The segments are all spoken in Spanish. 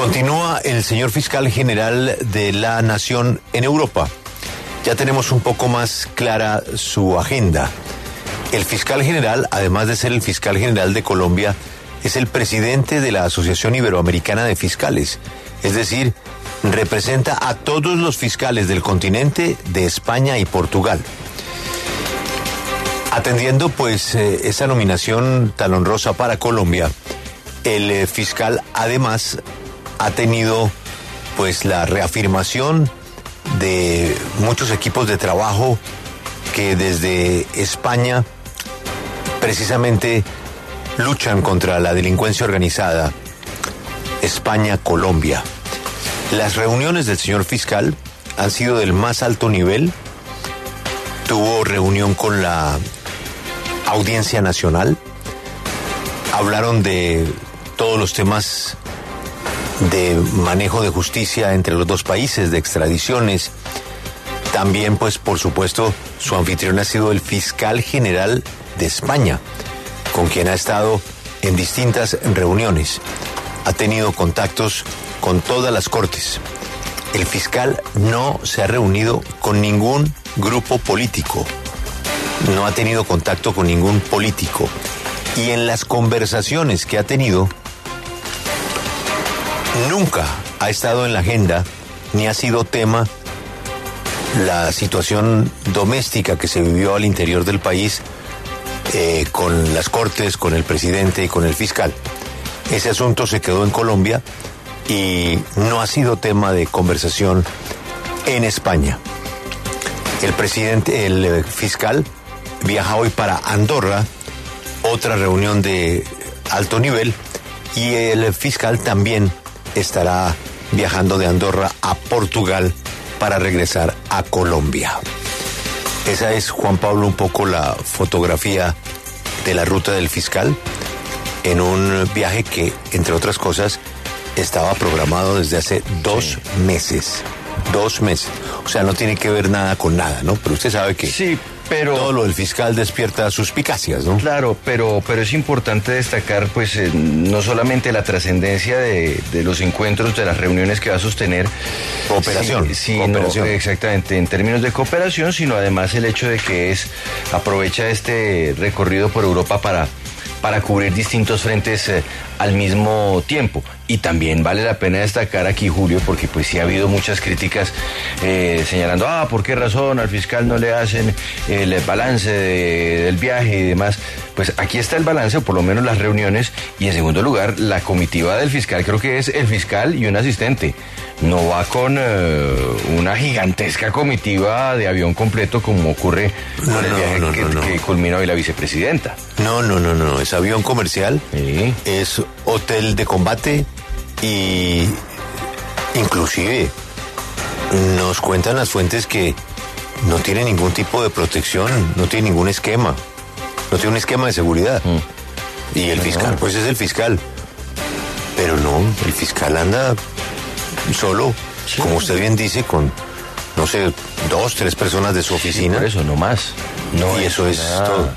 Continúa el señor fiscal general de la Nación en Europa. Ya tenemos un poco más clara su agenda. El fiscal general, además de ser el fiscal general de Colombia, es el presidente de la Asociación Iberoamericana de Fiscales, es decir, representa a todos los fiscales del continente de España y Portugal. Atendiendo pues eh, esa nominación tan honrosa para Colombia, el eh, fiscal además ha tenido pues la reafirmación de muchos equipos de trabajo que desde España precisamente luchan contra la delincuencia organizada. España-Colombia. Las reuniones del señor fiscal han sido del más alto nivel. Tuvo reunión con la Audiencia Nacional. Hablaron de todos los temas de manejo de justicia entre los dos países, de extradiciones. También, pues, por supuesto, su anfitrión ha sido el fiscal general de España, con quien ha estado en distintas reuniones. Ha tenido contactos con todas las cortes. El fiscal no se ha reunido con ningún grupo político. No ha tenido contacto con ningún político. Y en las conversaciones que ha tenido, nunca ha estado en la agenda ni ha sido tema la situación doméstica que se vivió al interior del país eh, con las cortes, con el presidente y con el fiscal. Ese asunto se quedó en Colombia y no ha sido tema de conversación en España. El presidente, el eh, fiscal, viaja hoy para Andorra, otra reunión de alto nivel, y el fiscal también estará viajando de Andorra a Portugal para regresar a Colombia. Esa es, Juan Pablo, un poco la fotografía de la ruta del fiscal en un viaje que, entre otras cosas, estaba programado desde hace dos meses. Dos meses. O sea, no tiene que ver nada con nada, ¿no? Pero usted sabe que Sí, pero... todo lo del fiscal despierta suspicacias, ¿no? Claro, pero, pero es importante destacar, pues, eh, no solamente la trascendencia de, de los encuentros, de las reuniones que va a sostener. Cooperación, sino- cooperación. exactamente, en términos de cooperación, sino además el hecho de que es aprovecha este recorrido por Europa para, para cubrir distintos frentes eh, al mismo tiempo. Y también vale la pena destacar aquí, Julio, porque pues sí ha habido muchas críticas eh, señalando, ah, ¿por qué razón al fiscal no le hacen el balance de- del viaje y demás? Pues aquí está el balance, o por lo menos las reuniones, y en segundo lugar, la comitiva del fiscal, creo que es el fiscal y un asistente. No va con eh, una gigantesca comitiva de avión completo como ocurre No, con el viaje no, que, no, no. que culmina hoy la vicepresidenta. No, no, no, no. Es avión comercial, Sí. es hotel de combate y inclusive nos cuentan las fuentes que no tiene ningún tipo de protección, no tiene ningún esquema, no tiene un esquema de seguridad. Y el fiscal, pues es el fiscal. Pero no, el fiscal anda solo, como usted bien dice, con, no sé, dos, tres personas de su oficina. Por eso, no más. No Y eso es todo.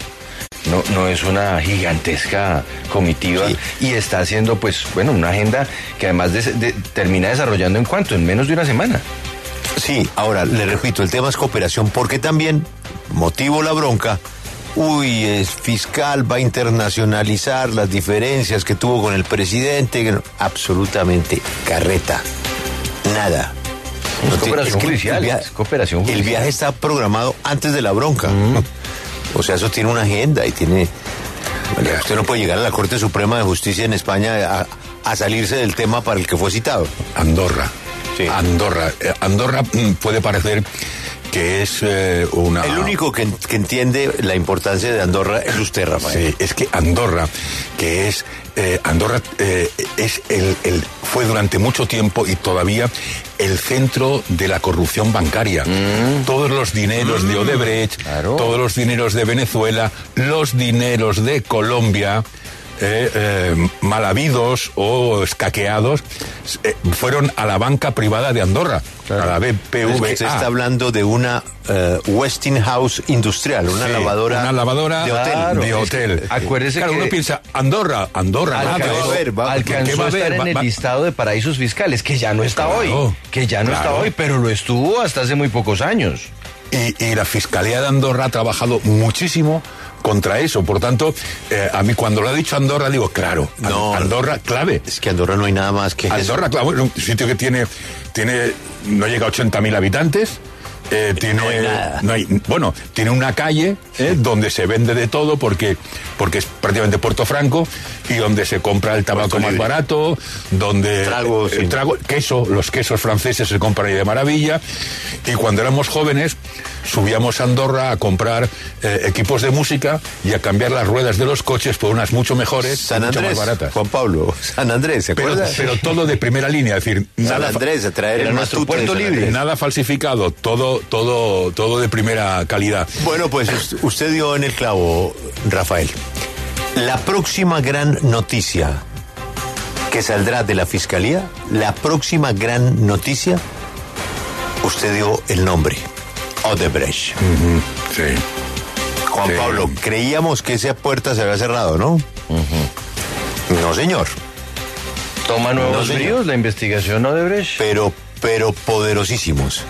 No, no es una gigantesca comitiva Sí. y está haciendo, pues, bueno, una agenda que además de- de- termina desarrollando en cuánto, en menos de una semana. Sí, ahora le repito, el tema es cooperación, porque también, motivo la bronca, uy, es fiscal, va a internacionalizar las diferencias que tuvo con el presidente, absolutamente carreta, nada. Es No cooperación que el judicial, via- es cooperación El viaje está programado antes de la bronca. O sea, eso tiene una agenda y tiene... Usted no puede llegar a la Corte Suprema de Justicia en España a, a salirse del tema para el que fue citado. Andorra. Sí. Andorra. Eh, Andorra mm, puede parecer que es eh, una... El único que, que entiende la importancia de Andorra es usted, Rafael. Sí, es que Andorra, que es eh, Andorra eh, es el, el- fue durante mucho tiempo y todavía el centro de la corrupción bancaria. Todos los dineros de Odebrecht, Claro. todos los dineros de Venezuela, los dineros de Colombia. Eh, eh, mal habidos o escaqueados eh, fueron a la banca privada de Andorra, a la BPVA. Se está hablando de una eh, Westinghouse industrial, una Sí, lavadora, una lavadora de hotel. Claro, de es que hotel. acuérdese claro, que- uno piensa, Andorra, Andorra, nada, Alcanzó, va a haber, va- alcanzó ¿qué va a estar en Va- el va- listado de paraísos fiscales, que ya no está Claro, hoy, que ya no está hoy, pero lo estuvo hasta hace muy pocos años. Y, y la Fiscalía de Andorra ha trabajado muchísimo contra eso. Por tanto, eh, a mí cuando lo ha dicho Andorra, digo, claro, No. Andorra, clave. Es que Andorra no hay nada más que. Andorra, claro, bueno, un sitio que tiene, tiene no llega a 80.000 habitantes. eh, tiene, No hay nada. no hay- bueno, tiene una calle eh, donde se vende de todo porque, porque es prácticamente Puerto Franco y donde se compra el tabaco más barato, donde Trago, eh, sí. trago, queso, los quesos franceses se compran ahí de maravilla. Y cuando éramos jóvenes subíamos a Andorra a comprar eh, equipos de música y a cambiar las ruedas de los coches por unas mucho mejores, y San mucho Andrés, más baratas. Juan Pablo, San Andrés, ¿se Pero, todo de primera línea, es decir, San nada, fa- Andrés, a traer Era el nuestro puerto libre. Nada falsificado, todo, todo, todo de primera calidad. Bueno, pues us- usted dio en el clavo, Rafael. La próxima gran noticia que saldrá de la fiscalía, la próxima gran noticia, usted dio el nombre, Odebrecht. Sí. Juan Sí. Pablo, creíamos que esa puerta se había cerrado, ¿no? No, señor. Toma nuevos No, bríos la investigación Odebrecht. Pero, pero poderosísimos.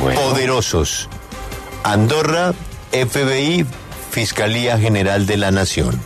Bueno. Poderosos. Andorra, FBI, Fiscalía General de la Nación.